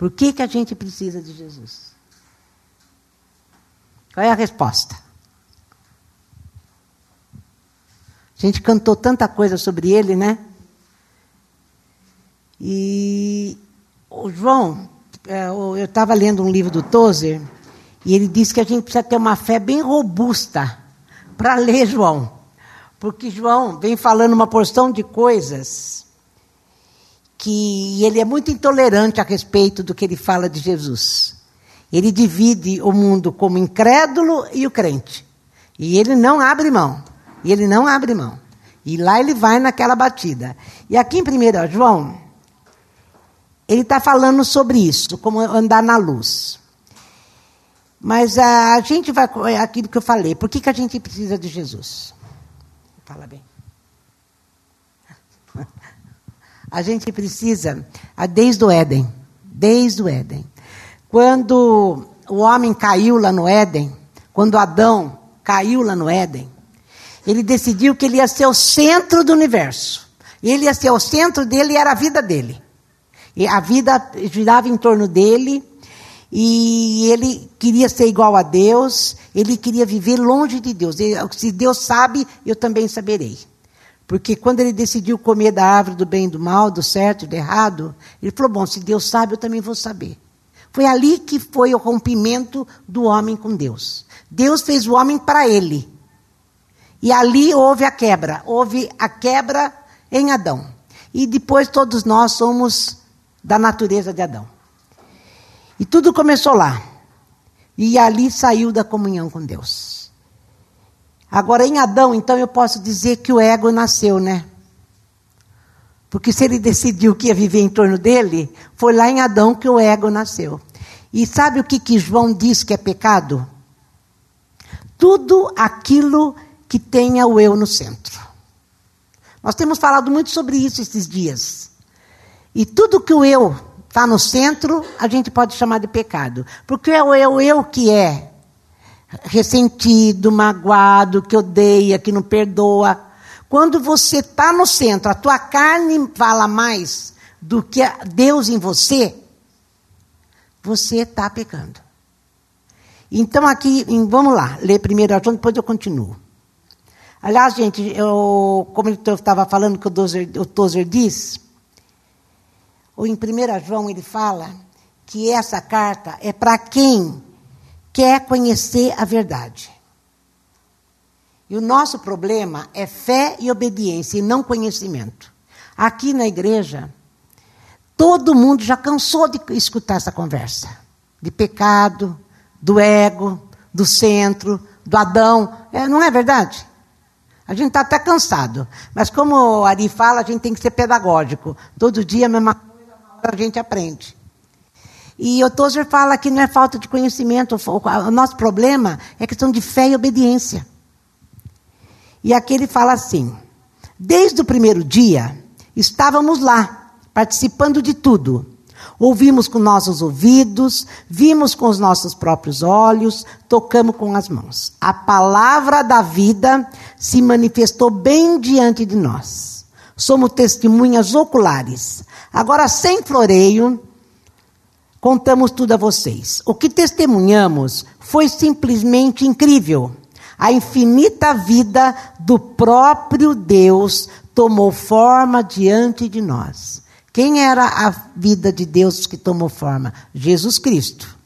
Por que, que a gente precisa de Jesus? Qual é a resposta? A gente cantou tanta coisa sobre ele, né? E o João, é, eu estava lendo um livro do Tozer, e ele disse que a gente precisa ter uma fé bem robusta para ler João. Porque João vem falando uma porção de coisas que ele é muito intolerante a respeito do que ele fala de Jesus. Ele divide o mundo como incrédulo e o crente. E ele não abre mão. E ele não abre mão. E lá ele vai naquela batida. E aqui em 1 João, ele está falando sobre isso, como andar na luz. Mas a, gente vai. É aquilo que eu falei. Por que, que a gente precisa de Jesus? Fala bem. A gente precisa, desde o Éden. Desde o Éden. Quando o homem caiu lá no Éden, quando Adão caiu lá no Éden, ele decidiu que ele ia ser o centro do universo. Ele ia ser o centro dele e era a vida dele. E a vida girava em torno dele e ele queria ser igual a Deus, ele queria viver longe de Deus. Ele, se Deus sabe, eu também saberei. Porque quando ele decidiu comer da árvore do bem e do mal, do certo e do errado, ele falou: Bom, se Deus sabe, eu também vou saber. Foi ali que foi o rompimento do homem com Deus. Deus fez o homem para ele. E ali houve a quebra. Houve a quebra em Adão. E depois todos nós somos da natureza de Adão. E tudo começou lá. E ali saiu da comunhão com Deus. Agora, em Adão, então, eu posso dizer que o ego nasceu, né? Porque se ele decidiu que ia viver em torno dele, foi lá em Adão que o ego nasceu. E sabe o que, que João diz que é pecado? Tudo aquilo que tenha o eu no centro. Nós temos falado muito sobre isso esses dias. E tudo que o eu está no centro, a gente pode chamar de pecado. Porque é o eu, eu que é ressentido, magoado, que odeia, que não perdoa. Quando você está no centro, a tua carne fala mais do que Deus em você, você está pecando. Então, aqui, vamos lá, ler primeiro João, depois eu continuo. Aliás, gente, eu, como eu estava falando que o Tozer, o Tozer diz, ou em 1 João ele fala que essa carta é para quem quer conhecer a verdade. E o nosso problema é fé e obediência e não conhecimento. Aqui na igreja, todo mundo já cansou de escutar essa conversa de pecado, do ego, do centro, do Adão. É, não é verdade? A gente está até cansado. Mas como o Ari fala, a gente tem que ser pedagógico. Todo dia a mesma coisa, a gente aprende. E o Tozer fala que não é falta de conhecimento. O nosso problema é questão de fé e obediência. E aqui ele fala assim: desde o primeiro dia, estávamos lá, participando de tudo. Ouvimos com nossos ouvidos, vimos com os nossos próprios olhos, tocamos com as mãos. A palavra da vida se manifestou bem diante de nós. Somos testemunhas oculares. Agora, sem floreio, contamos tudo a vocês. O que testemunhamos foi simplesmente incrível. A infinita vida do próprio Deus tomou forma diante de nós. Quem era a vida de Deus que tomou forma? Jesus Cristo.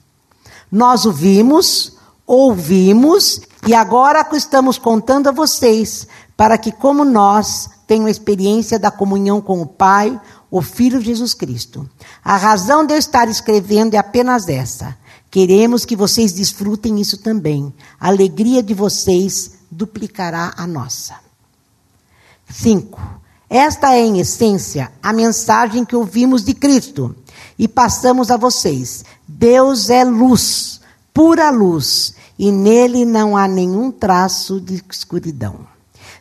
Nós o vimos, ouvimos e agora estamos contando a vocês para que, como nós, tenham experiência da comunhão com o Pai, o Filho Jesus Cristo. A razão de eu estar escrevendo é apenas essa. Queremos que vocês desfrutem isso também. A alegria de vocês duplicará a nossa. 5. Esta é, em essência, a mensagem que ouvimos de Cristo e passamos a vocês. Deus é luz, pura luz, e nele não há nenhum traço de escuridão.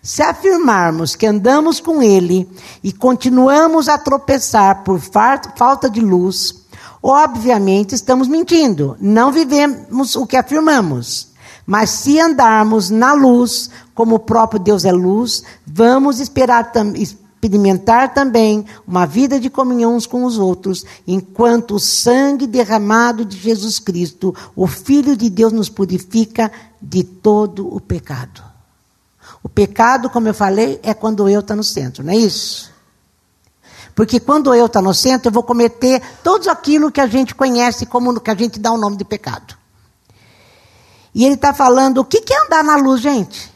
Se afirmarmos que andamos com Ele e continuamos a tropeçar por falta de luz, Obviamente estamos mentindo, não vivemos o que afirmamos. Mas se andarmos na luz, como o próprio Deus é luz, vamos esperar, experimentar também uma vida de comunhão uns com os outros, enquanto o sangue derramado de Jesus Cristo, o Filho de Deus, nos purifica de todo o pecado. O pecado, como eu falei, é quando eu estou no centro, não é isso? Porque quando eu estou no centro, eu vou cometer tudo aquilo que a gente conhece como que a gente dá o nome de pecado. E ele está falando, o que é andar na luz, gente?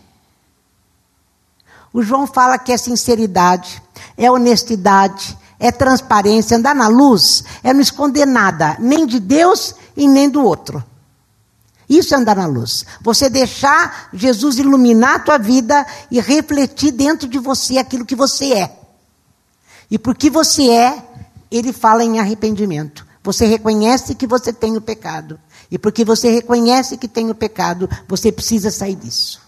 O João fala que é sinceridade, é honestidade, é transparência. Andar na luz é não esconder nada, nem de Deus e nem do outro. Isso é andar na luz. Você deixar Jesus iluminar a tua vida e refletir dentro de você aquilo que você é. E porque você é, ele fala em arrependimento. Você reconhece que você tem o pecado. E porque você reconhece que tem o pecado, você precisa sair disso.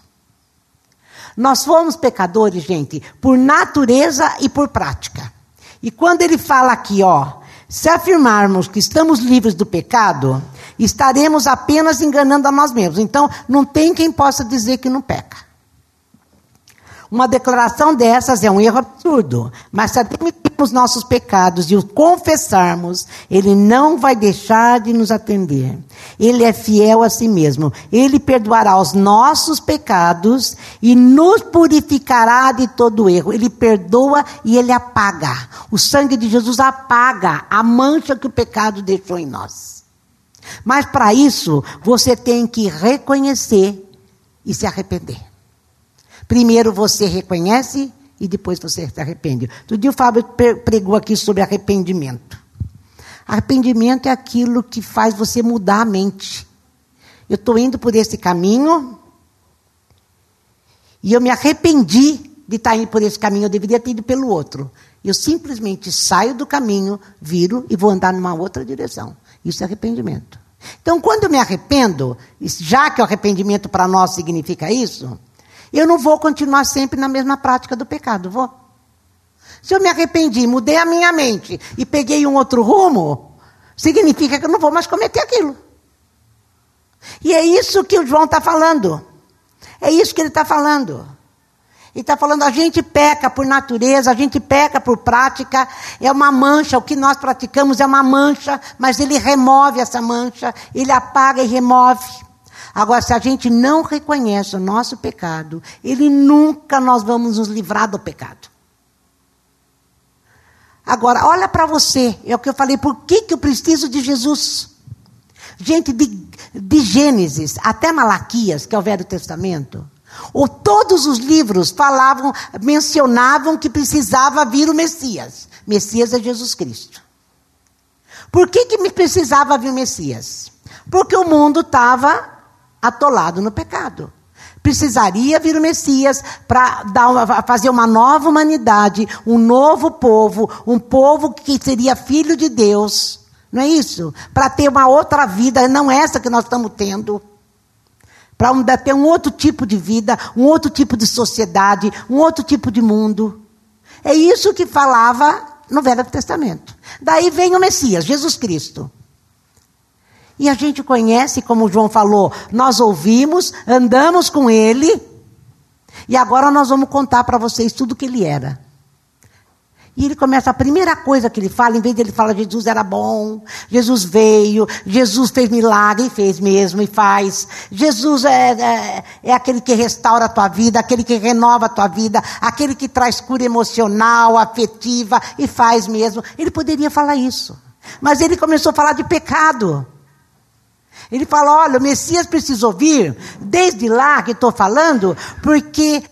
Nós fomos pecadores, gente, por natureza e por prática. E quando ele fala aqui, ó, se afirmarmos que estamos livres do pecado, estaremos apenas enganando a nós mesmos. Então, não tem quem possa dizer que não peca. Uma declaração dessas é um erro absurdo, mas se admitirmos nossos pecados e os confessarmos, Ele não vai deixar de nos atender. Ele é fiel a si mesmo. Ele perdoará os nossos pecados e nos purificará de todo erro. Ele perdoa e Ele apaga. O sangue de Jesus apaga a mancha que o pecado deixou em nós. Mas para isso, você tem que reconhecer e se arrepender. Primeiro você reconhece e depois você se arrepende. Outro dia o Fábio pregou aqui sobre arrependimento. Arrependimento é aquilo que faz você mudar a mente. Eu estou indo por esse caminho e eu me arrependi de estar tá indo por esse caminho, eu deveria ter ido pelo outro. Eu simplesmente saio do caminho, viro e vou andar numa outra direção. Isso é arrependimento. Então, quando eu me arrependo, já que o arrependimento para nós significa isso, eu não vou continuar sempre na mesma prática do pecado, vou. Se eu me arrependi, mudei a minha mente e peguei um outro rumo, significa que eu não vou mais cometer aquilo. E é isso que o João está falando. É isso que ele está falando. Ele está falando, a gente peca por natureza, a gente peca por prática, é uma mancha, o que nós praticamos é uma mancha, mas ele remove essa mancha, ele apaga e remove. Agora, se a gente não reconhece o nosso pecado, ele nunca nós vamos nos livrar do pecado. Agora, olha para você, é o que eu falei, por que, que eu preciso de Jesus? Gente, de, de Gênesis até Malaquias, que é o Velho Testamento, ou todos os livros falavam, mencionavam que precisava vir o Messias. Messias é Jesus Cristo. Por que, que precisava vir o Messias? Porque o mundo estava atolado no pecado. Precisaria vir o Messias para fazer uma nova humanidade, um novo povo, um povo que seria filho de Deus. Não é isso? Para ter uma outra vida, não essa que nós estamos tendo. Para ter um outro tipo de vida, um outro tipo de sociedade, um outro tipo de mundo. É isso que falava no Velho Testamento. Daí vem o Messias, Jesus Cristo. E a gente conhece, como o João falou, nós ouvimos, andamos com ele, e agora nós vamos contar para vocês tudo que ele era. E ele começa, a primeira coisa que ele fala, em vez de ele falar Jesus era bom, Jesus veio, Jesus fez milagre, e fez mesmo, e faz. Jesus é, é, é, aquele que restaura a tua vida, aquele que renova a tua vida, aquele que traz cura emocional, afetiva, e faz mesmo. Ele poderia falar isso. Mas ele começou a falar de pecado. Ele fala: olha, o Messias precisou vir, desde lá que estou falando, porque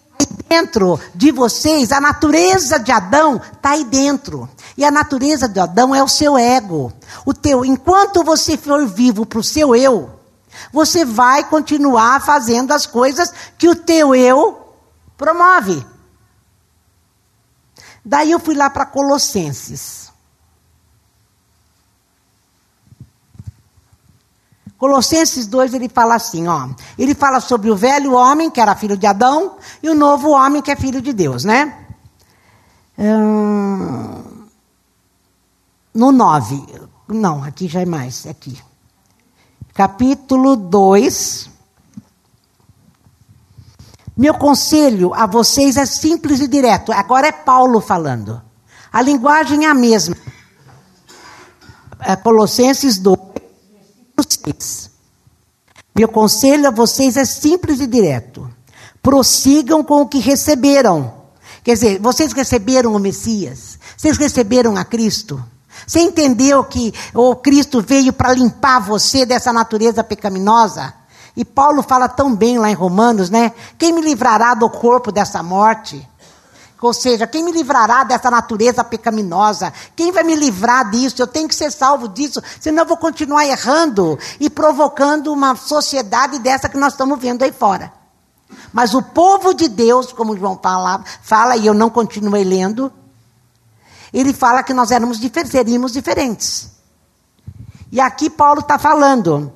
dentro de vocês, a natureza de Adão está aí dentro. E a natureza de Adão é o seu ego. O teu, enquanto você for vivo para o seu eu, você vai continuar fazendo as coisas que o teu eu promove. Daí eu fui lá para Colossenses. Colossenses 2, ele fala assim, ó. Ele fala sobre o velho homem, que era filho de Adão, e o novo homem, que é filho de Deus, né? Hum, no 9. Não, aqui já é mais, é aqui. Capítulo 2. Meu conselho a vocês é simples e direto. Agora é Paulo falando. A linguagem é a mesma. É Colossenses 2, 6. Meu conselho a vocês é simples e direto. Prossigam com o que receberam. Quer dizer, vocês receberam o Messias? Vocês receberam a Cristo? Você entendeu que o Cristo veio para limpar você dessa natureza pecaminosa? E Paulo fala tão bem lá em Romanos, né? Quem me livrará do corpo dessa morte? Ou seja, quem me livrará dessa natureza pecaminosa? Quem vai me livrar disso? Eu tenho que ser salvo disso, senão eu vou continuar errando e provocando uma sociedade dessa que nós estamos vendo aí fora. Mas o povo de Deus, como João fala, fala e eu não continuei lendo, ele fala que nós éramos seríamos diferentes. E aqui Paulo está falando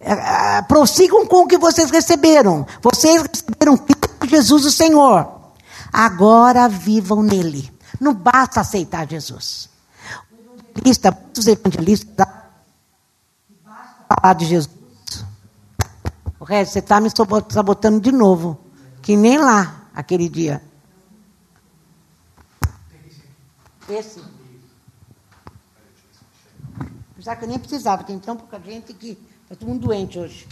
é, é, prossigam com o que vocês receberam. Vocês receberam Cristo Jesus, o Senhor. Agora vivam nele. Não basta aceitar Jesus. Evangelista, muitos evangelistas falar de Jesus. O resto, você está me sabotando de novo. Que nem lá, aquele dia. Esse. Já que eu nem precisava, tem tão pouca gente que Está todo mundo doente hoje.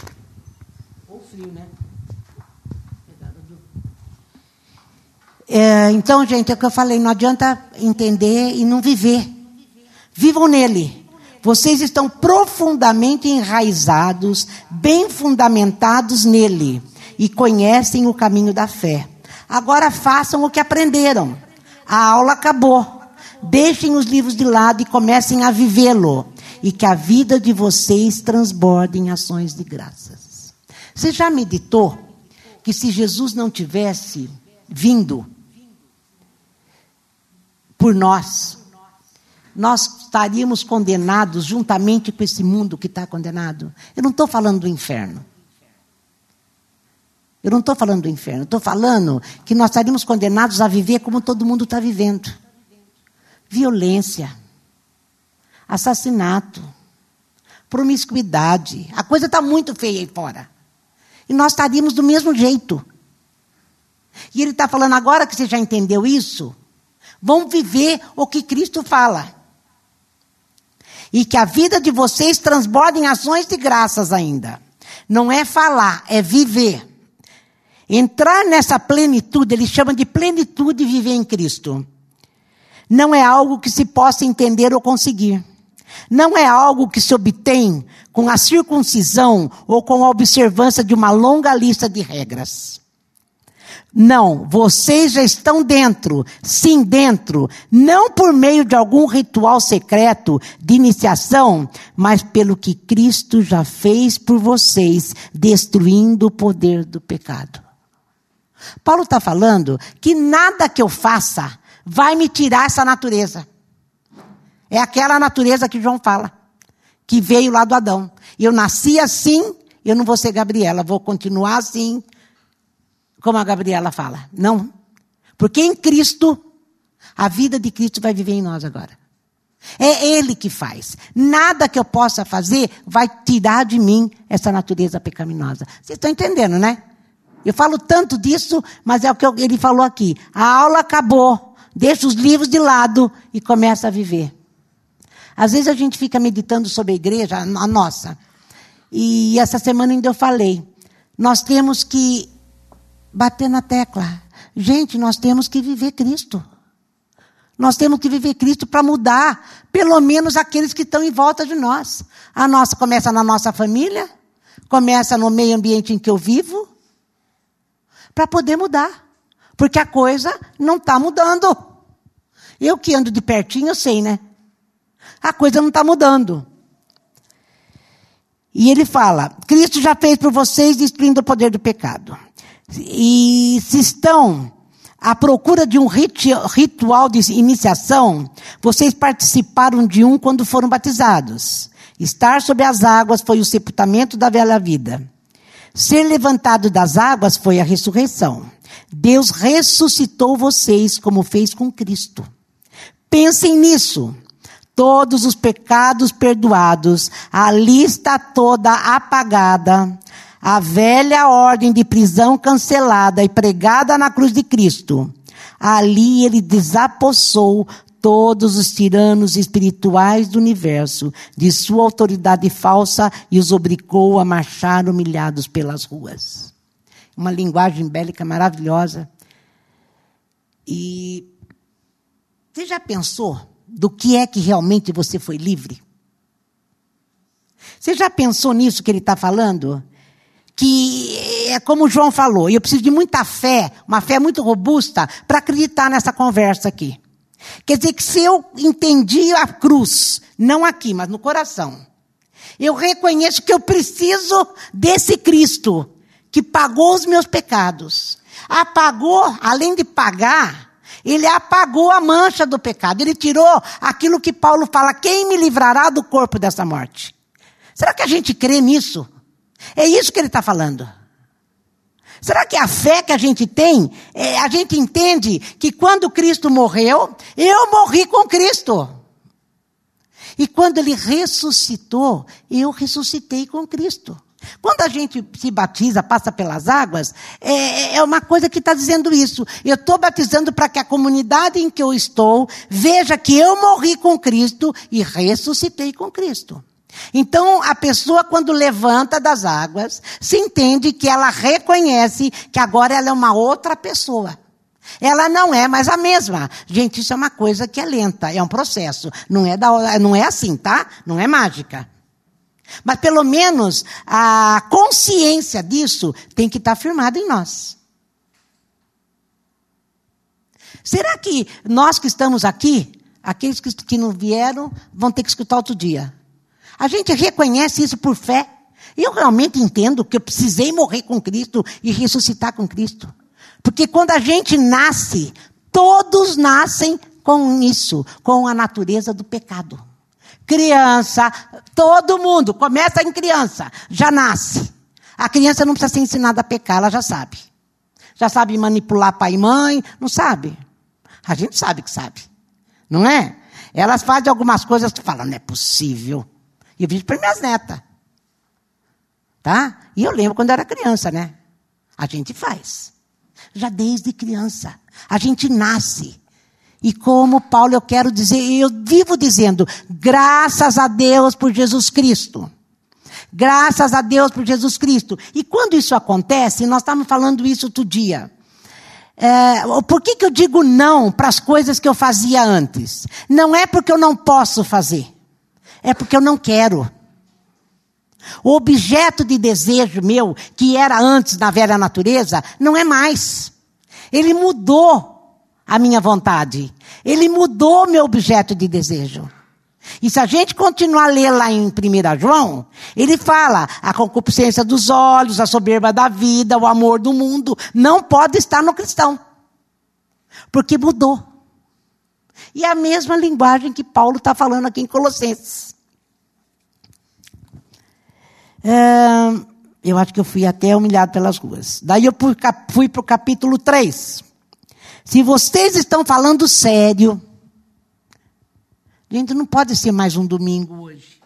Ou frio, né? É, então, gente, é o que eu falei, não adianta entender e não viver. Vivam nele. Vocês estão profundamente enraizados, bem fundamentados nele e conhecem o caminho da fé. Agora façam o que aprenderam. A aula acabou. Deixem os livros de lado e comecem a vivê-lo e que a vida de vocês transborde em ações de graças. Você já meditou que se Jesus não tivesse vindo por nós, nós estaríamos condenados juntamente com esse mundo que está condenado? Eu não estou falando do inferno. Eu não estou falando do inferno, estou falando que nós estaríamos condenados a viver como todo mundo está vivendo. Violência assassinato, promiscuidade. A coisa está muito feia aí fora. E nós estaríamos do mesmo jeito. E ele está falando agora que você já entendeu isso, vão viver o que Cristo fala. E que a vida de vocês transborde em ações de graças ainda. Não é falar, é viver. Entrar nessa plenitude, ele chama de plenitude viver em Cristo. Não é algo que se possa entender ou conseguir. Não é algo que se obtém com a circuncisão ou com a observância de uma longa lista de regras. Não, vocês já estão dentro, sim dentro, não por meio de algum ritual secreto de iniciação, mas pelo que Cristo já fez por vocês, destruindo o poder do pecado. Paulo está falando que nada que eu faça vai me tirar essa natureza. É aquela natureza que João fala, que veio lá do Adão. Eu nasci assim, eu não vou ser Gabriela, vou continuar assim, como a Gabriela fala. Não. Porque em Cristo, a vida de Cristo vai viver em nós agora. É Ele que faz. Nada que eu possa fazer vai tirar de mim essa natureza pecaminosa. Vocês estão entendendo, né? Eu falo tanto disso, mas é o que ele falou aqui. A aula acabou. Deixa os livros de lado e começa a viver. Às vezes a gente fica meditando sobre a igreja, a nossa. E essa semana ainda eu falei. Nós temos que bater na tecla. Gente, nós temos que viver Cristo. Nós temos que viver Cristo para mudar, pelo menos aqueles que estão em volta de nós. A nossa começa na nossa família, começa no meio ambiente em que eu vivo, para poder mudar. Porque a coisa não está mudando. Eu que ando de pertinho, eu sei, né? a coisa não está mudando. E ele fala: Cristo já fez por vocês destruindo o poder do pecado. E se estão à procura de um ritual de iniciação, vocês participaram de um quando foram batizados. Estar sobre as águas foi o sepultamento da velha vida. Ser levantado das águas foi a ressurreição. Deus ressuscitou vocês como fez com Cristo. Pensem nisso todos os pecados perdoados, a lista toda apagada, a velha ordem de prisão cancelada e pregada na cruz de Cristo, ali ele desapossou todos os tiranos espirituais do universo de sua autoridade falsa e os obrigou a marchar humilhados pelas ruas. Uma linguagem bélica maravilhosa. E você já pensou do que é que realmente você foi livre? Você já pensou nisso que ele está falando? Que é como o João falou, eu preciso de muita fé, uma fé muito robusta, para acreditar nessa conversa aqui. Quer dizer que se eu entendi a cruz, não aqui, mas no coração, eu reconheço que eu preciso desse Cristo que pagou os meus pecados. Apagou, além de pagar, ele apagou a mancha do pecado. Ele tirou aquilo que Paulo fala: quem me livrará do corpo dessa morte? Será que a gente crê nisso? É isso que ele está falando. Será que a fé que a gente tem, é, a gente entende que quando Cristo morreu, eu morri com Cristo. E quando ele ressuscitou, eu ressuscitei com Cristo. Quando a gente se batiza, passa pelas águas, é, é uma coisa que está dizendo isso. Eu estou batizando para que a comunidade em que eu estou veja que eu morri com Cristo e ressuscitei com Cristo. Então, a pessoa, quando levanta das águas, se entende que ela reconhece que agora ela é uma outra pessoa. Ela não é mais a mesma. Gente, isso é uma coisa que é lenta, é um processo. Não é, da, não é assim, tá? Não é mágica. Mas pelo menos a consciência disso tem que estar firmada em nós. Será que nós que estamos aqui, aqueles que, que não vieram, vão ter que escutar outro dia? A gente reconhece isso por fé. Eu realmente entendo que eu precisei morrer com Cristo e ressuscitar com Cristo. Porque quando a gente nasce, todos nascem com isso, com a natureza do pecado. Criança, todo mundo, começa em criança, já nasce. A criança não precisa ser ensinada a pecar, ela já sabe. Já sabe manipular pai e mãe, não sabe. A gente sabe que sabe. Não é? Elas fazem algumas coisas que falam, não é possível. E eu vejo para minhas netas. Tá? E eu lembro quando eu era criança, né? A gente faz. Já desde criança. A gente nasce. E como Paulo, eu quero dizer, eu vivo dizendo, graças a Deus por Jesus Cristo. Graças a Deus por Jesus Cristo. E quando isso acontece, nós estávamos falando isso outro dia. É, por que, que eu digo não para as coisas que eu fazia antes? Não é porque eu não posso fazer. É porque eu não quero. O objeto de desejo meu, que era antes na velha natureza, não é mais. Ele mudou a minha vontade. Ele mudou meu objeto de desejo. E se a gente continuar a ler lá em 1 João, ele fala: a concupiscência dos olhos, a soberba da vida, o amor do mundo, não pode estar no cristão. Porque mudou. E é a mesma linguagem que Paulo está falando aqui em Colossenses. É, eu acho que eu fui até humilhado pelas ruas. Daí eu fui para o capítulo 3. Se vocês estão falando sério, gente, não pode ser mais um domingo hoje.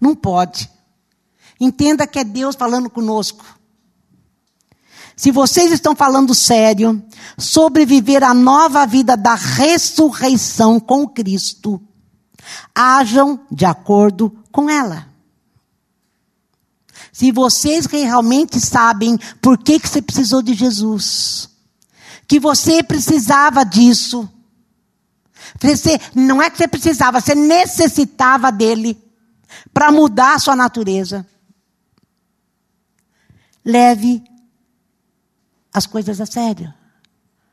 Não pode. Entenda que é Deus falando conosco. Se vocês estão falando sério sobre viver a nova vida da ressurreição com Cristo, hajam de acordo com ela. Se vocês realmente sabem por que, que você precisou de Jesus, que você precisava disso, você, não é que você precisava, você necessitava dele para mudar a sua natureza. Leve as coisas a sério.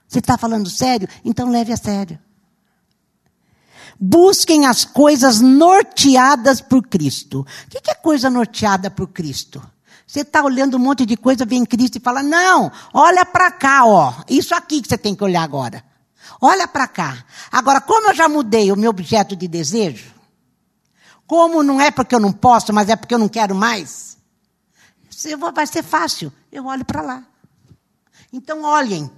Você está falando sério? Então leve a sério. Busquem as coisas norteadas por Cristo. O que é coisa norteada por Cristo? Você está olhando um monte de coisa, vem Cristo e fala: Não, olha para cá, ó. Isso aqui que você tem que olhar agora. Olha para cá. Agora, como eu já mudei o meu objeto de desejo, como não é porque eu não posso, mas é porque eu não quero mais, vai ser fácil. Eu olho para lá. Então, olhem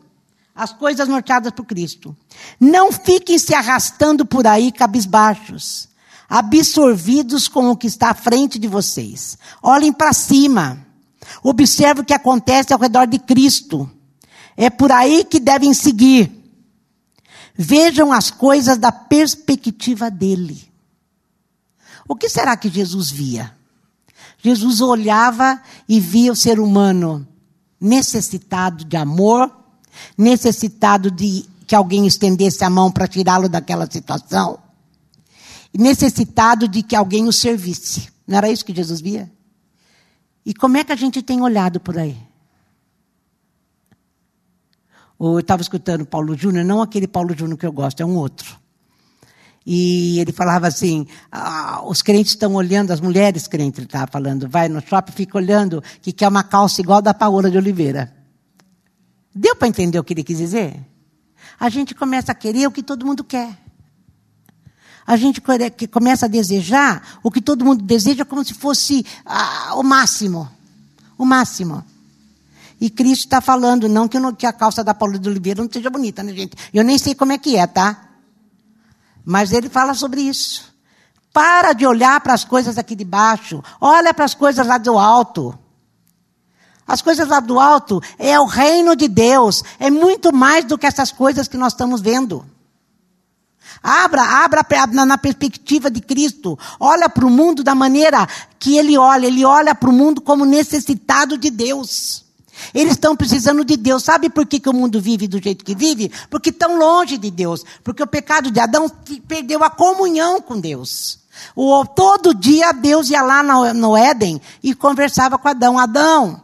as coisas norteadas por Cristo. Não fiquem se arrastando por aí cabisbaixos, absorvidos com o que está à frente de vocês. Olhem para cima. Observe o que acontece ao redor de Cristo. É por aí que devem seguir. Vejam as coisas da perspectiva dele. O que será que Jesus via? Jesus olhava e via o ser humano necessitado de amor, necessitado de que alguém estendesse a mão para tirá-lo daquela situação, necessitado de que alguém o servisse. Não era isso que Jesus via? E como é que a gente tem olhado por aí? Eu estava escutando Paulo Júnior, não aquele Paulo Júnior que eu gosto, é um outro. E ele falava assim: ah, os crentes estão olhando, as mulheres crentes, ele estava falando, vai no shopping, fica olhando que quer uma calça igual da Paola de Oliveira. Deu para entender o que ele quis dizer? A gente começa a querer o que todo mundo quer. A gente começa a desejar o que todo mundo deseja como se fosse ah, o máximo. O máximo. E Cristo está falando, não que, não que, a calça da Paula de Oliveira não seja bonita, né, gente? Eu nem sei como é que é, tá? Mas ele fala sobre isso. Para de olhar para as coisas aqui de baixo. Olha para as coisas lá do alto. As coisas lá do alto é o reino de Deus. É muito mais do que essas coisas que nós estamos vendo. Abra, abra na perspectiva de Cristo. Olha para o mundo da maneira que ele olha. Ele olha para o mundo como necessitado de Deus. Eles estão precisando de Deus. Sabe por que, que o mundo vive do jeito que vive? Porque estão longe de Deus. Porque o pecado de Adão perdeu a comunhão com Deus. O, todo dia Deus ia lá no, no Éden e conversava com Adão. Adão,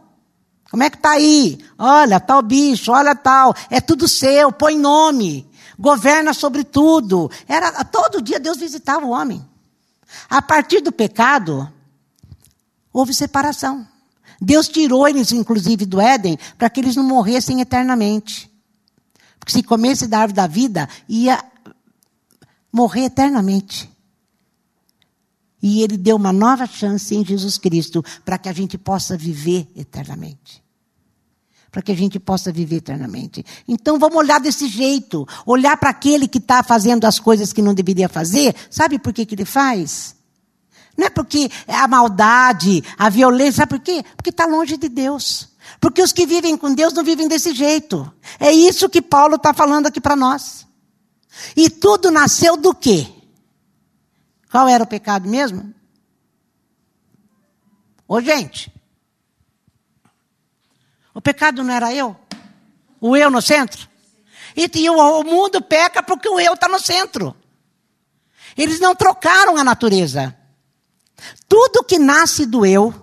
como é que está aí? Olha, tal bicho, olha tal. É tudo seu, põe nome. Governa sobre tudo. Era, todo dia Deus visitava o homem. A partir do pecado, houve separação. Deus tirou eles, inclusive, do Éden, para que eles não morressem eternamente. Porque se comesse da árvore da vida, ia morrer eternamente. E ele deu uma nova chance em Jesus Cristo para que a gente possa viver eternamente. Para que a gente possa viver eternamente. Então vamos olhar desse jeito. Olhar para aquele que está fazendo as coisas que não deveria fazer. Sabe por que, que ele faz? Não é porque a maldade, a violência, sabe por quê? Porque está longe de Deus. Porque os que vivem com Deus não vivem desse jeito. É isso que Paulo está falando aqui para nós. E tudo nasceu do quê? Qual era o pecado mesmo? Ô gente, o pecado não era eu? O eu no centro? E, e o, o mundo peca porque o eu está no centro. Eles não trocaram a natureza. Tudo que nasce do eu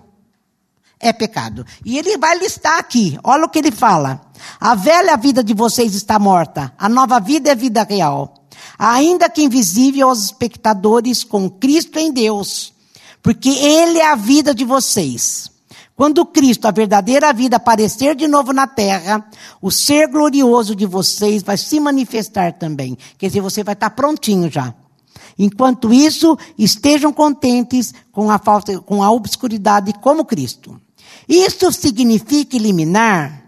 é pecado. E ele vai listar aqui, olha o que ele fala. A velha vida de vocês está morta, a nova vida é vida real. Ainda que invisível aos espectadores com Cristo em Deus, porque Ele é a vida de vocês. Quando Cristo, a verdadeira vida, aparecer de novo na terra, o ser glorioso de vocês vai se manifestar também. Quer dizer, você vai estar prontinho já. Enquanto isso, estejam contentes com a falta, com a obscuridade como Cristo. Isso significa eliminar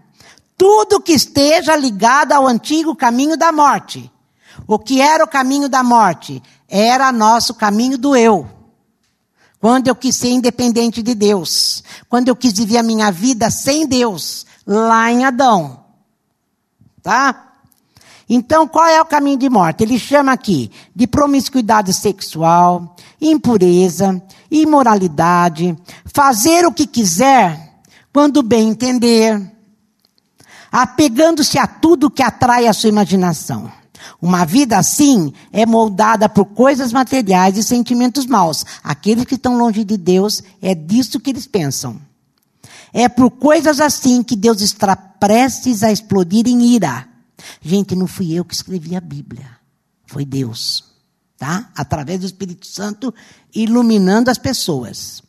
tudo que esteja ligado ao antigo caminho da morte. O que era o caminho da morte? Era nosso caminho do eu. Quando eu quis ser independente de Deus. Quando eu quis viver a minha vida sem Deus. Lá em Adão. Tá? Então, qual é o caminho de morte? Ele chama aqui de promiscuidade sexual, impureza, imoralidade, fazer o que quiser, quando bem entender, apegando-se a tudo que atrai a sua imaginação. Uma vida assim é moldada por coisas materiais e sentimentos maus. Aqueles que estão longe de Deus, é disso que eles pensam. É por coisas assim que Deus está prestes a explodir em ira. Gente, não fui eu que escrevi a Bíblia. Foi Deus. Tá? Através do Espírito Santo iluminando as pessoas.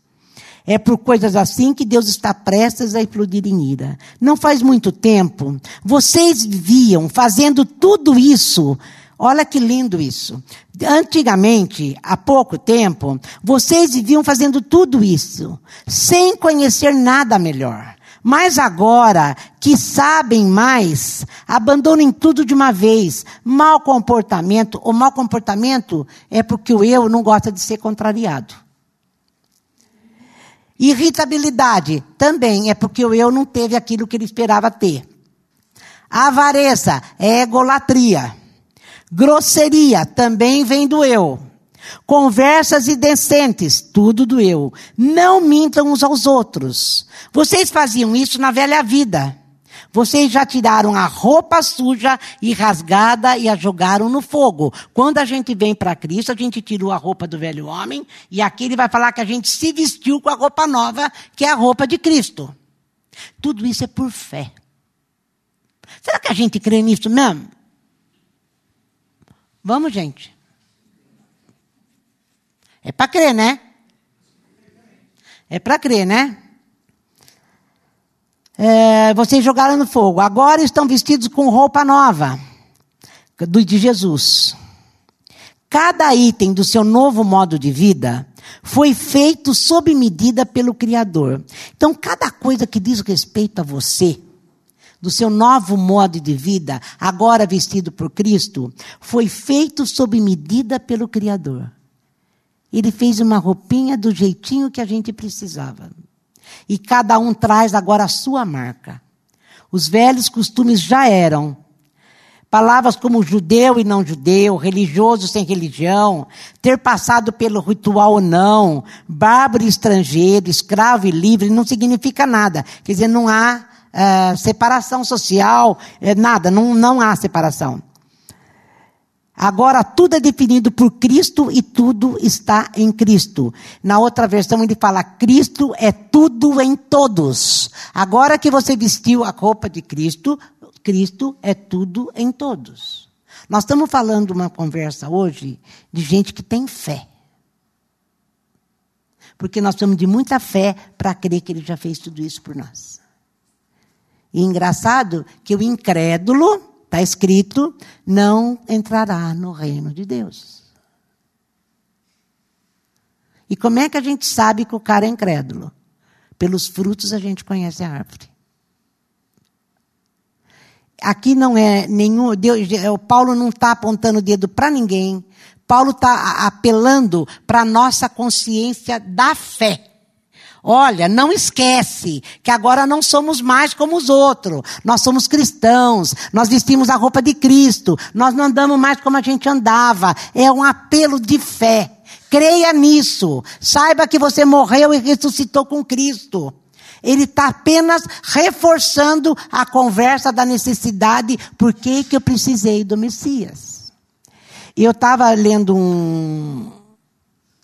É por coisas assim que Deus está prestes a explodir em ira. Não faz muito tempo, vocês viam fazendo tudo isso. Olha que lindo isso. Antigamente, há pouco tempo, vocês viviam fazendo tudo isso, sem conhecer nada melhor. Mas agora que sabem mais, abandonem tudo de uma vez. Mal comportamento, o mau comportamento é porque o eu não gosta de ser contrariado. Irritabilidade também é porque o eu não teve aquilo que ele esperava ter. Avareza é egolatria. Grosseria também vem do eu. Conversas indecentes, tudo do eu. Não mintam uns aos outros. Vocês faziam isso na velha vida. Vocês já tiraram a roupa suja e rasgada e a jogaram no fogo. Quando a gente vem para Cristo, a gente tirou a roupa do velho homem e aqui ele vai falar que a gente se vestiu com a roupa nova, que é a roupa de Cristo. Tudo isso é por fé. Será que a gente crê nisso mesmo? Vamos, gente. É para crer, né? É para crer, né? É, vocês jogaram no fogo. Agora estão vestidos com roupa nova de Jesus. Cada item do seu novo modo de vida foi feito sob medida pelo Criador. Então, cada coisa que diz respeito a você, do seu novo modo de vida, agora vestido por Cristo, foi feito sob medida pelo Criador. Ele fez uma roupinha do jeitinho que a gente precisava. E cada um traz agora a sua marca. Os velhos costumes já eram. Palavras como judeu e não judeu, religioso sem religião, ter passado pelo ritual ou não, bárbaro e estrangeiro, escravo e livre, não significa nada. Quer dizer, não há uh, separação social, é, nada, não, não há separação. Agora tudo é definido por Cristo e tudo está em Cristo. Na outra versão ele fala: Cristo é tudo em todos. Agora que você vestiu a roupa de Cristo, Cristo é tudo em todos. Nós estamos falando uma conversa hoje de gente que tem fé. Porque nós precisamos de muita fé para crer que ele já fez tudo isso por nós. E engraçado que o incrédulo Está escrito: não entrará no reino de Deus. E como é que a gente sabe que o cara é incrédulo? Pelos frutos a gente conhece a árvore. Aqui não é nenhum. Deus, o Paulo não está apontando o dedo para ninguém. Paulo está apelando para a nossa consciência da fé. Olha, não esquece que agora não somos mais como os outros. Nós somos cristãos, nós vestimos a roupa de Cristo, nós não andamos mais como a gente andava. É um apelo de fé. Creia nisso. Saiba que você morreu e ressuscitou com Cristo. Ele está apenas reforçando a conversa da necessidade, por que eu precisei do Messias. E eu estava lendo um,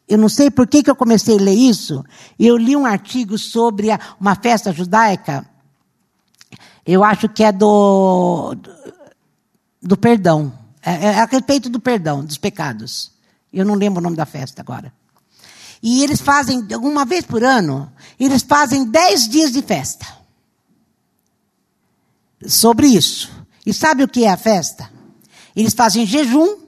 eu não sei por que, que eu comecei a ler isso. Eu li um artigo sobre a, uma festa judaica. Eu acho que é do, do, perdão. É, é, a respeito do perdão, dos pecados. Eu não lembro o nome da festa agora. E eles fazem, uma vez por ano, eles fazem dez dias de festa. Sobre isso. E sabe o que é a festa? Eles fazem jejum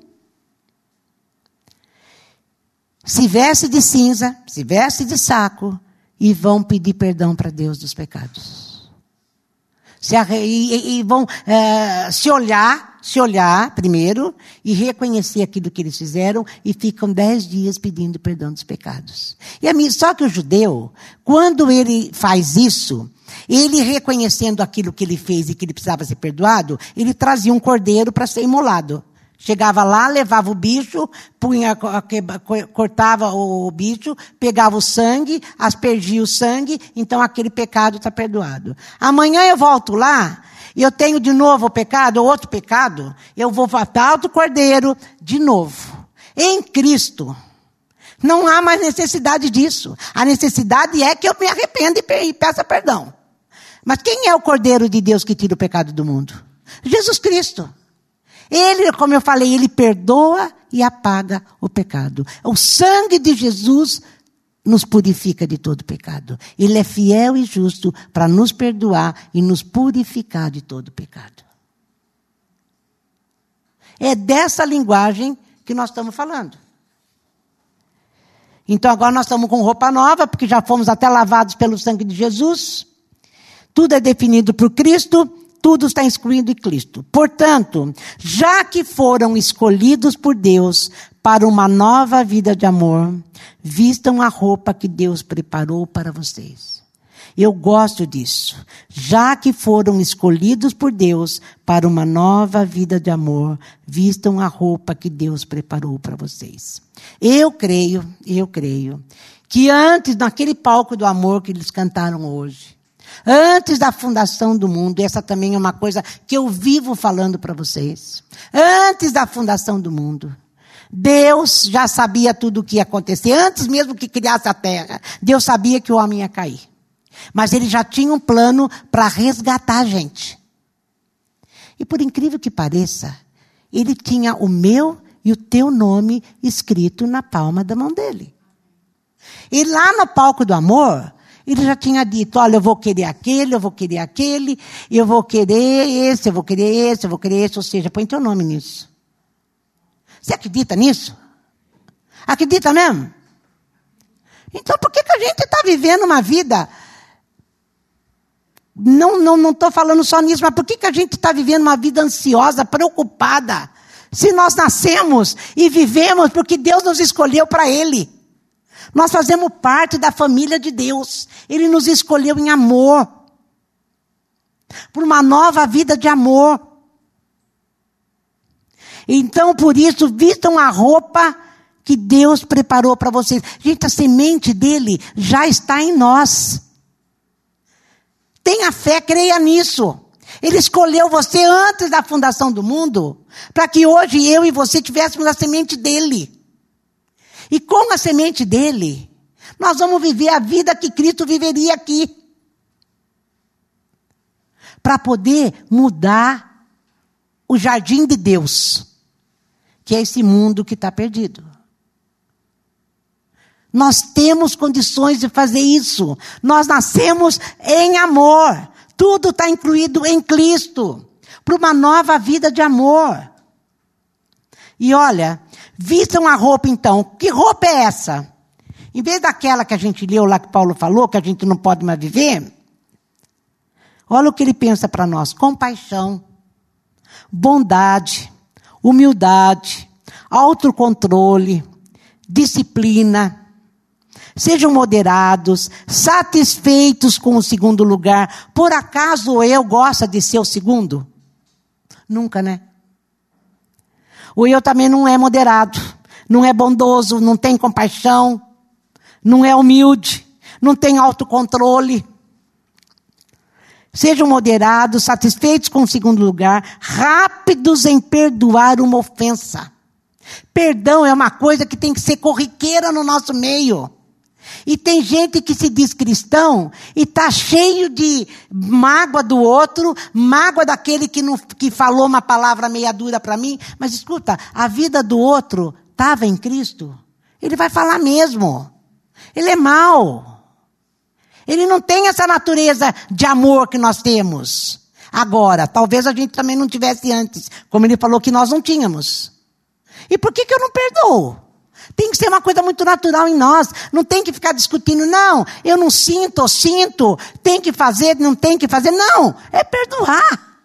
se veste de cinza, se veste de saco e vão pedir perdão para Deus dos pecados. Se, e, e, vão é, se olhar, se olhar primeiro e reconhecer aquilo que eles fizeram e ficam dez dias pedindo perdão dos pecados. E a só que o judeu, quando ele faz isso, ele reconhecendo aquilo que ele fez e que ele precisava ser perdoado, ele trazia um cordeiro para ser imolado. Chegava lá, levava o bicho, punha, cortava o bicho, pegava o sangue, aspergia o sangue, então aquele pecado está perdoado. Amanhã eu volto lá e eu tenho de novo o pecado, ou outro pecado, eu vou matar do cordeiro de novo. Em Cristo. Não há mais necessidade disso. A necessidade é que eu me arrependa e peça perdão. Mas quem é o cordeiro de Deus que tira o pecado do mundo? Jesus Cristo. Ele, como eu falei, ele perdoa e apaga o pecado. O sangue de Jesus nos purifica de todo pecado. Ele é fiel e justo para nos perdoar e nos purificar de todo pecado. É dessa linguagem que nós estamos falando. Então agora nós estamos com roupa nova, porque já fomos até lavados pelo sangue de Jesus. Tudo é definido por Cristo tudo está excluído em Cristo. Portanto, já que foram escolhidos por Deus para uma nova vida de amor, vistam a roupa que Deus preparou para vocês. Eu gosto disso. Já que foram escolhidos por Deus para uma nova vida de amor, vistam a roupa que Deus preparou para vocês. Eu creio, eu creio, que antes, naquele palco do amor que eles cantaram hoje, antes da fundação do mundo, essa também é uma coisa que eu vivo falando para vocês. Antes da fundação do mundo, Deus já sabia tudo o que ia acontecer. Antes mesmo que criasse a terra, Deus sabia que o homem ia cair. Mas ele já tinha um plano para resgatar a gente. E por incrível que pareça, ele tinha o meu e o teu nome escrito na palma da mão dele. E lá no palco do amor, ele já tinha dito: olha, eu vou querer aquele, eu vou querer aquele, eu vou querer esse, eu vou querer esse, eu vou querer esse. Ou seja, põe teu nome nisso. Você acredita nisso? Acredita mesmo? Então por que, que a gente está vivendo uma vida não estou não, não falando só nisso, mas por que, que a gente está vivendo uma vida ansiosa, preocupada? Se nós nascemos e vivemos porque Deus nos escolheu para Ele. Nós fazemos parte da família de Deus. Ele nos escolheu em amor. Por uma nova vida de amor. Então, por isso, vistam a roupa que Deus preparou para vocês. Gente, a semente dele já está em nós. Tenha fé, creia nisso. Ele escolheu você antes da fundação do mundo, para que hoje eu e você tivéssemos a semente dele. E com a semente dele, nós vamos viver a vida que Cristo viveria aqui. Para poder mudar o jardim de Deus, que é esse mundo que está perdido. Nós temos condições de fazer isso. Nós nascemos em amor. Tudo está incluído em Cristo. Para uma nova vida de amor. E olha, vistam a roupa então. Que roupa é essa? Em vez daquela que a gente leu lá que Paulo falou, que a gente não pode mais viver, olha o que ele pensa para nós: compaixão, bondade, humildade, autocontrole, disciplina, Sejam moderados, satisfeitos com o segundo lugar. Por acaso eu gosta de ser o segundo? Nunca, né? O eu também não é moderado, não é bondoso, não tem compaixão, não é humilde, não tem autocontrole. Sejam moderados, satisfeitos com o segundo lugar, rápidos em perdoar uma ofensa. Perdão é uma coisa que tem que ser corriqueira no nosso meio. E tem gente que se diz cristão e está cheio de mágoa do outro, mágoa daquele que, não, que falou uma palavra meia dura para mim. Mas escuta, a vida do outro estava em Cristo. Ele vai falar mesmo. Ele é mau. Ele não tem essa natureza de amor que nós temos. Agora, talvez a gente também não tivesse antes, como ele falou que nós não tínhamos. E por que, que eu não perdoo? Tem que ser uma coisa muito natural em nós. Não tem que ficar discutindo, não, eu não sinto, ou sinto, tem que fazer, não tem que fazer. Não, é perdoar.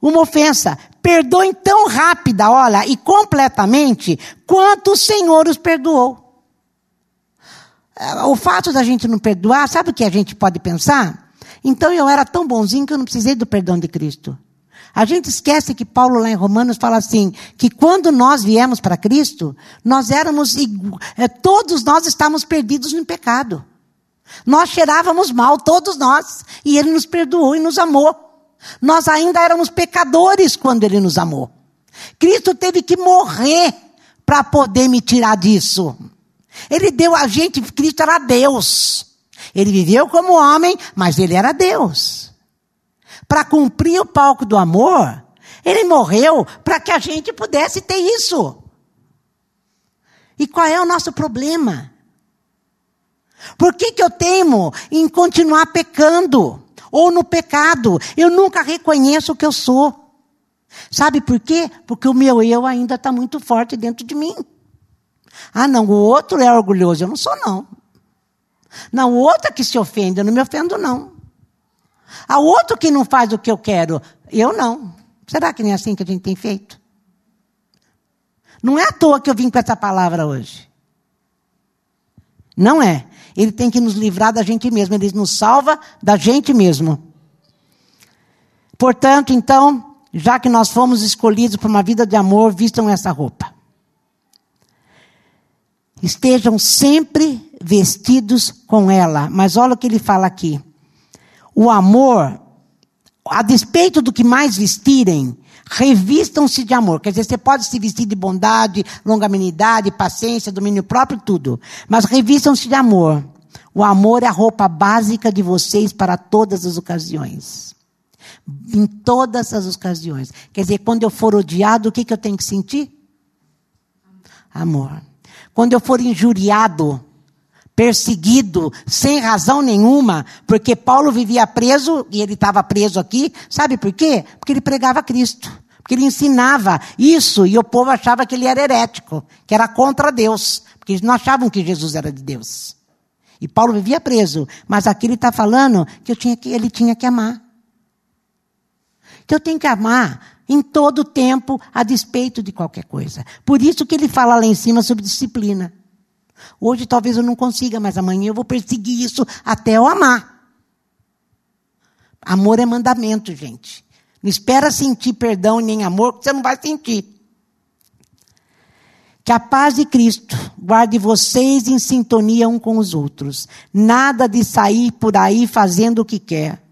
Uma ofensa. Perdoem tão rápida, olha, e completamente, quanto o Senhor os perdoou. O fato da gente não perdoar, sabe o que a gente pode pensar? Então eu era tão bonzinho que eu não precisei do perdão de Cristo. A gente esquece que Paulo lá em Romanos fala assim, que quando nós viemos para Cristo, nós éramos, é, todos nós estávamos perdidos no pecado. Nós cheirávamos mal, todos nós, e Ele nos perdoou e nos amou. Nós ainda éramos pecadores quando Ele nos amou. Cristo teve que morrer para poder me tirar disso. Ele deu a gente, Cristo era Deus. Ele viveu como homem, mas ele era Deus para cumprir o palco do amor, ele morreu para que a gente pudesse ter isso. E qual é o nosso problema? Por que, que eu temo em continuar pecando? Ou no pecado? Eu nunca reconheço o que eu sou. Sabe por quê? Porque o meu eu ainda está muito forte dentro de mim. Ah, não, o outro é orgulhoso. Eu não sou, não. Não, o outro é que se ofende. Eu não me ofendo, não. Há outro que não faz o que eu quero. Eu não. Será que nem é assim que a gente tem feito? Não é à toa que eu vim com essa palavra hoje. Não é. Ele tem que nos livrar da gente mesmo. Ele nos salva da gente mesmo. Portanto, então, já que nós fomos escolhidos para uma vida de amor, vistam essa roupa. Estejam sempre vestidos com ela. Mas olha o que ele fala aqui. O amor, a despeito do que mais vestirem, revistam-se de amor. Quer dizer, você pode se vestir de bondade, longanimidade, paciência, domínio próprio, tudo. Mas revistam-se de amor. O amor é a roupa básica de vocês para todas as ocasiões. Em todas as ocasiões. Quer dizer, quando eu for odiado, o que, que eu tenho que sentir? Amor. Quando eu for injuriado, perseguido, sem razão nenhuma, porque Paulo vivia preso e ele estava preso aqui, sabe por quê? Porque ele pregava Cristo. Porque ele ensinava isso e o povo achava que ele era herético, que era contra Deus, porque eles não achavam que Jesus era de Deus. E Paulo vivia preso, mas aqui ele está falando que, tinha que ele tinha que amar. Que eu tenho que amar em todo tempo, a despeito de qualquer coisa. Por isso que ele fala lá em cima sobre disciplina. Hoje talvez eu não consiga, mas amanhã eu vou perseguir isso até eu amar. Amor é mandamento, gente. Não espera sentir perdão nem amor, que você não vai sentir. Que a paz de Cristo guarde vocês em sintonia um com os outros. Nada de sair por aí fazendo o que quer.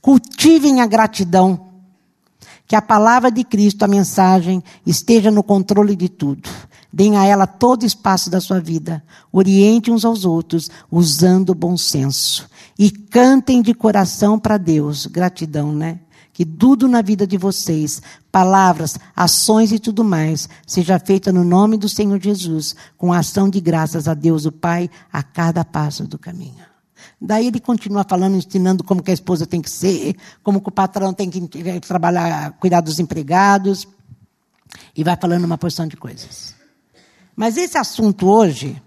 Cultivem a gratidão que a palavra de Cristo, a mensagem, esteja no controle de tudo. Deem a ela todo espaço da sua vida. Oriente uns aos outros, usando o bom senso. E cantem de coração para Deus. Gratidão, né? Que tudo na vida de vocês, palavras, ações e tudo mais, seja feita no nome do Senhor Jesus, com ação de graças a Deus o Pai a cada passo do caminho. Daí ele continua falando, ensinando como que a esposa tem que ser, como que o patrão tem que trabalhar, cuidar dos empregados, e vai falando uma porção de coisas. Mas esse assunto hoje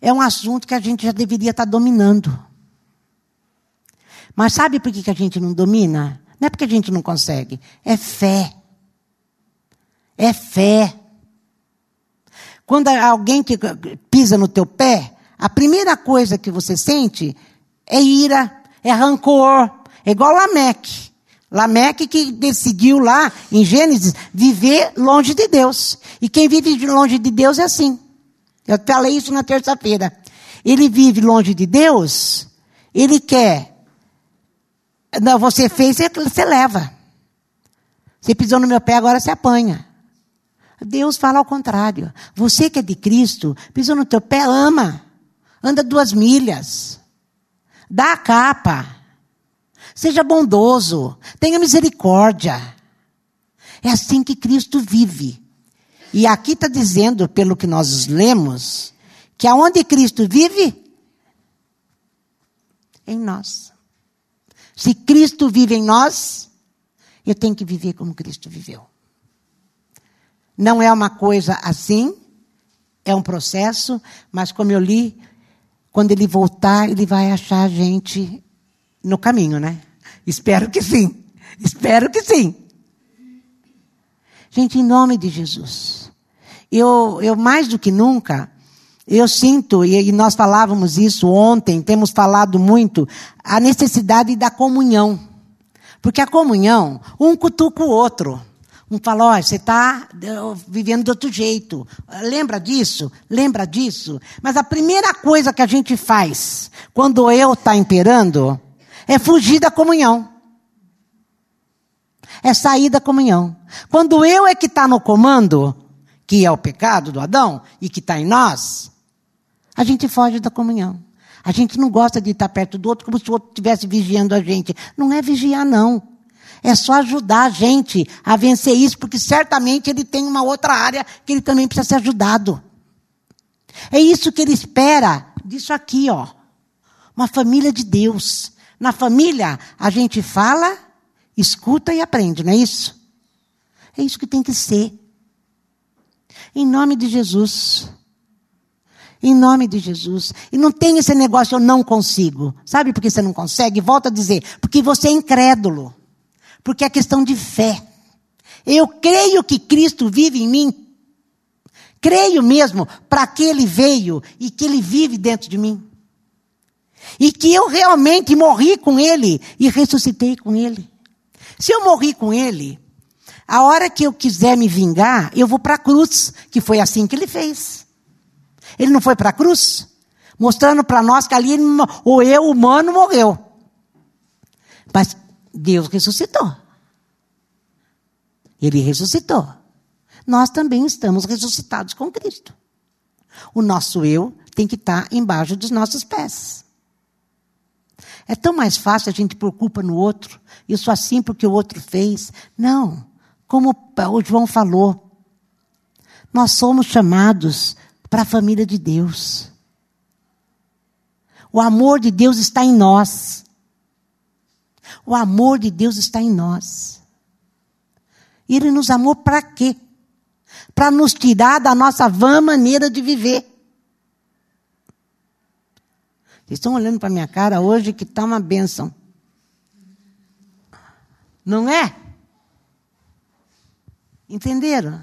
é um assunto que a gente já deveria estar dominando. Mas sabe por que a gente não domina? Não é porque a gente não consegue, é fé. É fé. Quando alguém que pisa no teu pé, a primeira coisa que você sente é ira, é rancor. É igual Lameque. Lameque que decidiu lá, em Gênesis, viver longe de Deus. E quem vive longe de Deus é assim. Eu falei isso na terça-feira. Ele vive longe de Deus, ele quer. Não, você fez, você leva. Você pisou no meu pé, agora você apanha. Deus fala ao contrário. Você que é de Cristo, pisou no teu pé, ama. Anda duas milhas. Dá a capa. Seja bondoso. Tenha misericórdia. É assim que Cristo vive. E aqui está dizendo, pelo que nós lemos, que aonde Cristo vive? Em nós. Se Cristo vive em nós, eu tenho que viver como Cristo viveu. Não é uma coisa assim, é um processo, mas como eu li, quando ele voltar, ele vai achar a gente no caminho, né? Espero que sim. Espero que sim. Gente, em nome de Jesus. Eu, eu mais do que nunca, eu sinto, e nós falávamos isso ontem, temos falado muito, a necessidade da comunhão. Porque a comunhão, um cutuca o outro. Um fala, ó, você está vivendo de outro jeito. Lembra disso? Lembra disso? Mas a primeira coisa que a gente faz quando eu está imperando é fugir da comunhão. É sair da comunhão. Quando eu é que está no comando, que é o pecado do Adão e que está em nós, a gente foge da comunhão. A gente não gosta de estar perto do outro como se o outro estivesse vigiando a gente. Não é vigiar, não. É só ajudar a gente a vencer isso, porque certamente ele tem uma outra área que ele também precisa ser ajudado. É isso que ele espera disso aqui, ó. Uma família de Deus. Na família, a gente fala, escuta e aprende, não é isso? É isso que tem que ser. Em nome de Jesus. Em nome de Jesus. E não tem esse negócio, eu não consigo. Sabe por que você não consegue? Volto a dizer, porque você é incrédulo. Porque é questão de fé. Eu creio que Cristo vive em mim. Creio mesmo para que ele veio e que ele vive dentro de mim. E que eu realmente morri com ele e ressuscitei com ele. Se eu morri com ele, a hora que eu quiser me vingar, eu vou para a cruz, que foi assim que ele fez. Ele não foi para a cruz? Mostrando para nós que ali o eu humano morreu. Mas Deus ressuscitou. Ele ressuscitou. Nós também estamos ressuscitados com Cristo. O nosso eu tem que estar embaixo dos nossos pés. É tão mais fácil a gente pôr culpa no outro. Sou assim porque o outro fez. Não. Como o João falou, nós somos chamados para a família de Deus. O amor de Deus está em nós. O amor de Deus está em nós. Ele nos amou para quê? Para nos tirar da nossa vã maneira de viver. Vocês estão olhando para minha cara hoje que está uma bênção. Não é? Entenderam?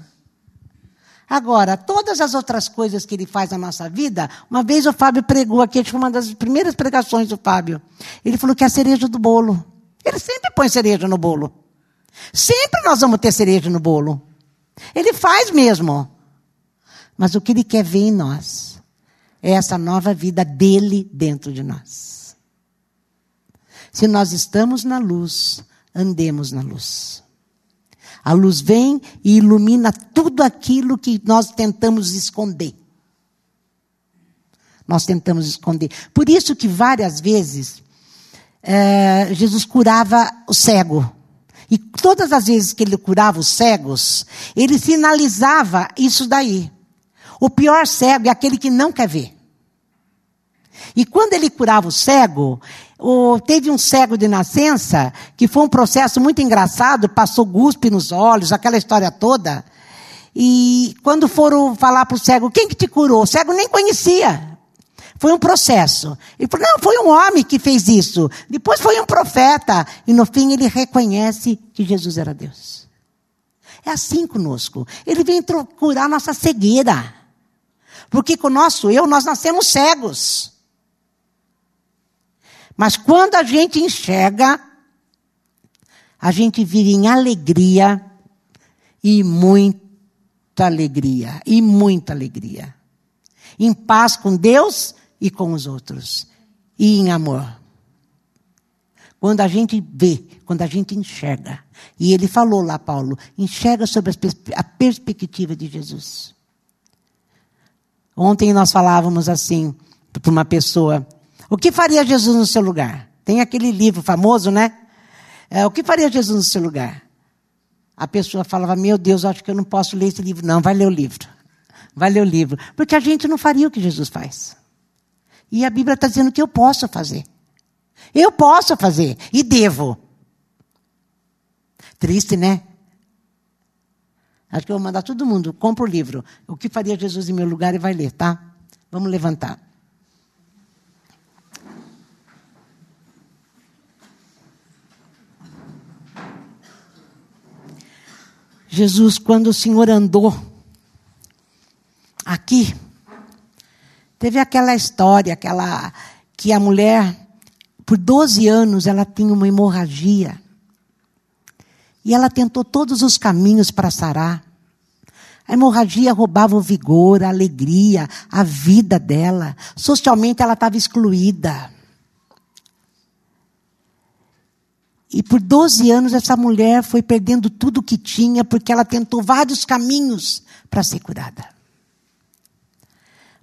Agora, todas as outras coisas que ele faz na nossa vida, uma vez o Fábio pregou aqui, acho que foi uma das primeiras pregações do Fábio. Ele falou que é a cereja do bolo. Ele sempre põe cereja no bolo. Sempre nós vamos ter cereja no bolo. Ele faz mesmo. Mas o que ele quer ver em nós é essa nova vida dele dentro de nós. Se nós estamos na luz, andemos na luz. A luz vem e ilumina tudo aquilo que nós tentamos esconder. Nós tentamos esconder. Por isso que várias vezes é, Jesus curava o cego. E todas as vezes que ele curava os cegos, ele sinalizava isso daí. O pior cego é aquele que não quer ver. E quando ele curava o cego, o, teve um cego de nascença, que foi um processo muito engraçado, passou guspe nos olhos, aquela história toda. E quando foram falar para o cego, quem que te curou? O cego nem conhecia. Foi um processo. Ele falou, não, foi um homem que fez isso. Depois foi um profeta. E no fim ele reconhece que Jesus era Deus. É assim conosco. Ele vem curar nossa cegueira. Porque com o nosso eu, nós nascemos cegos. Mas quando a gente enxerga, a gente vira em alegria e muita alegria. E muita alegria. Em paz com Deus e com os outros. E em amor. Quando a gente vê, quando a gente enxerga. E ele falou lá, Paulo, enxerga sobre a perspectiva de Jesus. Ontem nós falávamos assim para uma pessoa: o que faria Jesus no seu lugar? Tem aquele livro famoso, né? É, o que faria Jesus no seu lugar? A pessoa falava: Meu Deus, acho que eu não posso ler esse livro. Não, vai ler o livro. Vai ler o livro. Porque a gente não faria o que Jesus faz. E a Bíblia está dizendo que eu posso fazer. Eu posso fazer. E devo. Triste, né? Acho que eu vou mandar todo mundo. Compra o livro. O que faria Jesus em meu lugar e vai ler, tá? Vamos levantar. Jesus, quando o Senhor andou aqui, teve aquela história, aquela que a mulher, por 12 anos, ela tinha uma hemorragia. E ela tentou todos os caminhos para sarar. A hemorragia roubava o vigor, a alegria, a vida dela. Socialmente ela estava excluída. E por 12 anos essa mulher foi perdendo tudo o que tinha, porque ela tentou vários caminhos para ser curada.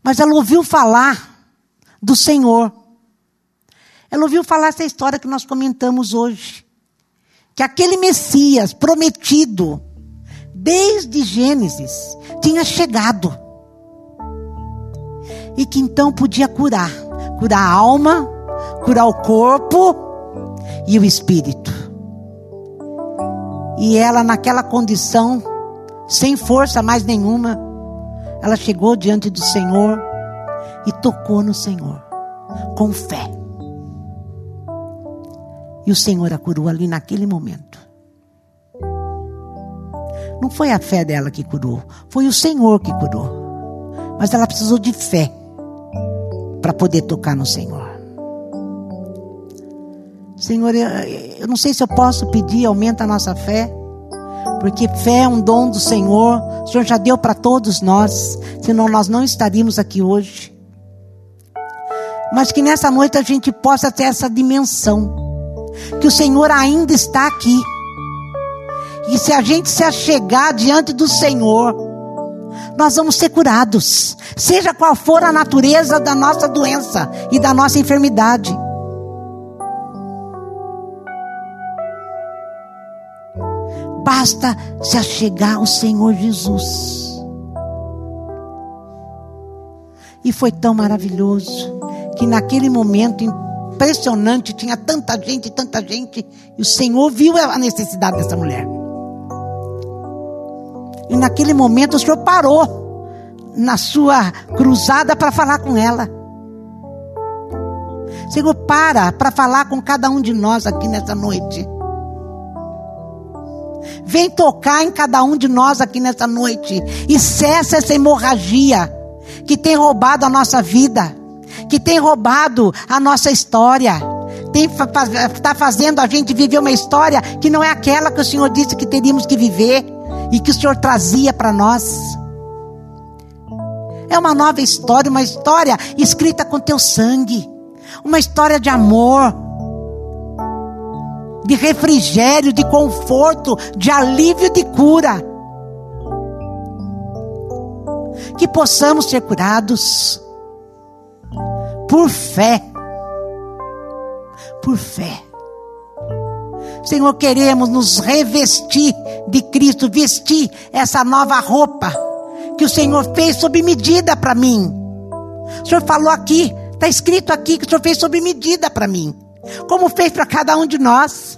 Mas ela ouviu falar do Senhor. Ela ouviu falar essa história que nós comentamos hoje. Que aquele Messias prometido, desde Gênesis, tinha chegado. E que então podia curar curar a alma, curar o corpo e o espírito. E ela, naquela condição, sem força mais nenhuma, ela chegou diante do Senhor e tocou no Senhor, com fé. E o Senhor a curou ali naquele momento. Não foi a fé dela que curou, foi o Senhor que curou. Mas ela precisou de fé para poder tocar no Senhor. Senhor, eu, eu não sei se eu posso pedir, aumenta a nossa fé. Porque fé é um dom do Senhor. O Senhor já deu para todos nós. Senão nós não estaríamos aqui hoje. Mas que nessa noite a gente possa ter essa dimensão. Que o Senhor ainda está aqui. E se a gente se achegar diante do Senhor, nós vamos ser curados. Seja qual for a natureza da nossa doença e da nossa enfermidade. Basta se achegar ao Senhor Jesus. E foi tão maravilhoso que naquele momento impressionante tinha tanta gente, tanta gente, e o Senhor viu a necessidade dessa mulher. E naquele momento o Senhor parou na sua cruzada para falar com ela. Senhor, para para falar com cada um de nós aqui nessa noite. Vem tocar em cada um de nós aqui nessa noite. E cessa essa hemorragia que tem roubado a nossa vida, que tem roubado a nossa história, está fazendo a gente viver uma história que não é aquela que o Senhor disse que teríamos que viver e que o Senhor trazia para nós. É uma nova história, uma história escrita com teu sangue, uma história de amor, de refrigério, de conforto, de alívio, de cura. Que possamos ser curados por fé. Por fé. Senhor, queremos nos revestir de Cristo, vestir essa nova roupa que o Senhor fez sob medida para mim. O Senhor falou aqui, está escrito aqui que o Senhor fez sob medida para mim, como fez para cada um de nós,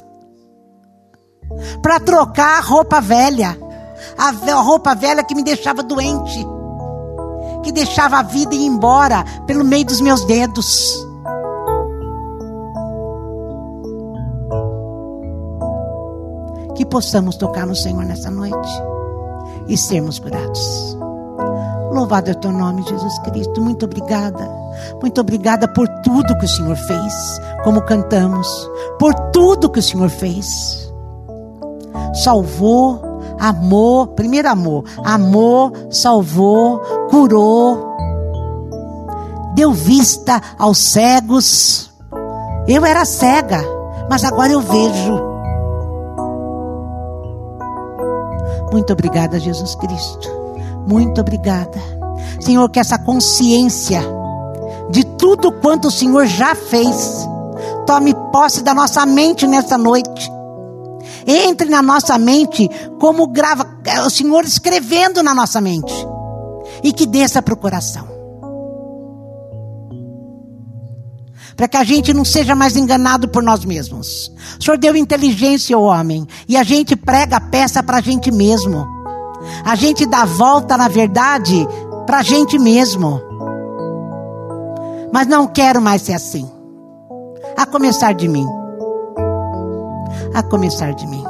para trocar a roupa velha, a roupa velha que me deixava doente, que deixava a vida ir embora pelo meio dos meus dedos. que possamos tocar no Senhor nessa noite e sermos curados. Louvado é o teu nome, Jesus Cristo. Muito obrigada. Muito obrigada por tudo que o Senhor fez, como cantamos, por tudo que o Senhor fez. Salvou, amou, primeiro amor, amou, salvou, curou, deu vista aos cegos. Eu era cega, mas agora eu vejo. Muito obrigada, Jesus Cristo. Muito obrigada. Senhor, que essa consciência de tudo quanto o Senhor já fez tome posse da nossa mente nessa noite. Entre na nossa mente como grava o Senhor escrevendo na nossa mente. E que desça para o coração. para que a gente não seja mais enganado por nós mesmos. O Senhor deu inteligência ao homem e a gente prega a peça para a gente mesmo. A gente dá volta, na verdade, para a gente mesmo. Mas não quero mais ser assim. A começar de mim. A começar de mim.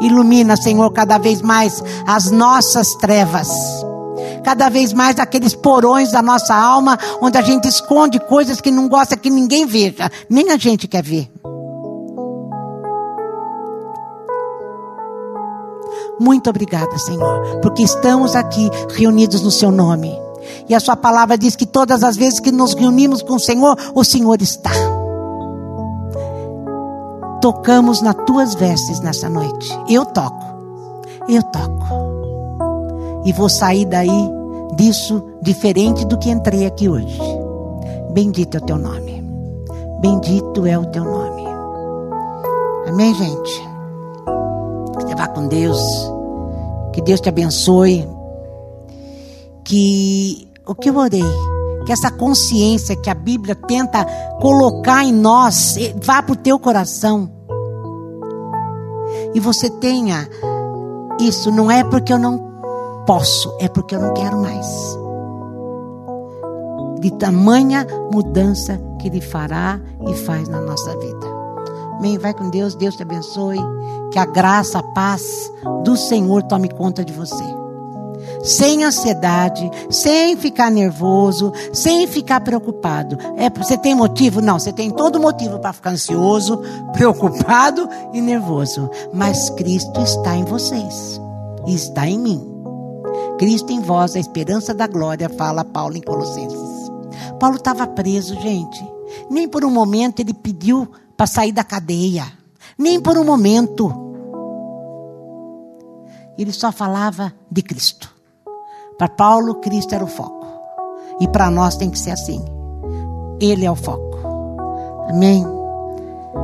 Ilumina, Senhor, cada vez mais as nossas trevas cada vez mais aqueles porões da nossa alma, onde a gente esconde coisas que não gosta que ninguém veja, nem a gente quer ver. Muito obrigada, Senhor, porque estamos aqui reunidos no Seu nome. E a Sua palavra diz que todas as vezes que nos reunimos com o Senhor, o Senhor está. Tocamos nas tuas vestes nessa noite. Eu toco. Eu toco. E vou sair daí disso diferente do que entrei aqui hoje. Bendito é o teu nome. Bendito é o teu nome. Amém, gente? Você vá com Deus. Que Deus te abençoe. Que o que eu orei, que essa consciência que a Bíblia tenta colocar em nós eh, vá para o teu coração. E você tenha isso, não é porque eu não posso, é porque eu não quero mais. De tamanha mudança que Ele fará e faz na nossa vida. Amém. Vai com Deus, Deus te abençoe. Que a graça, a paz do Senhor tome conta de você. Sem ansiedade, sem ficar nervoso, sem ficar preocupado. É, você tem motivo? Não, você tem todo motivo para ficar ansioso, preocupado e nervoso. Mas Cristo está em vocês está em mim. Cristo em vós, a esperança da glória, fala Paulo em Colossenses. Paulo estava preso, gente. Nem por um momento ele pediu para sair da cadeia. Nem por um momento. Ele só falava de Cristo. Para Paulo, Cristo era o foco. E para nós tem que ser assim. Ele é o foco. Amém.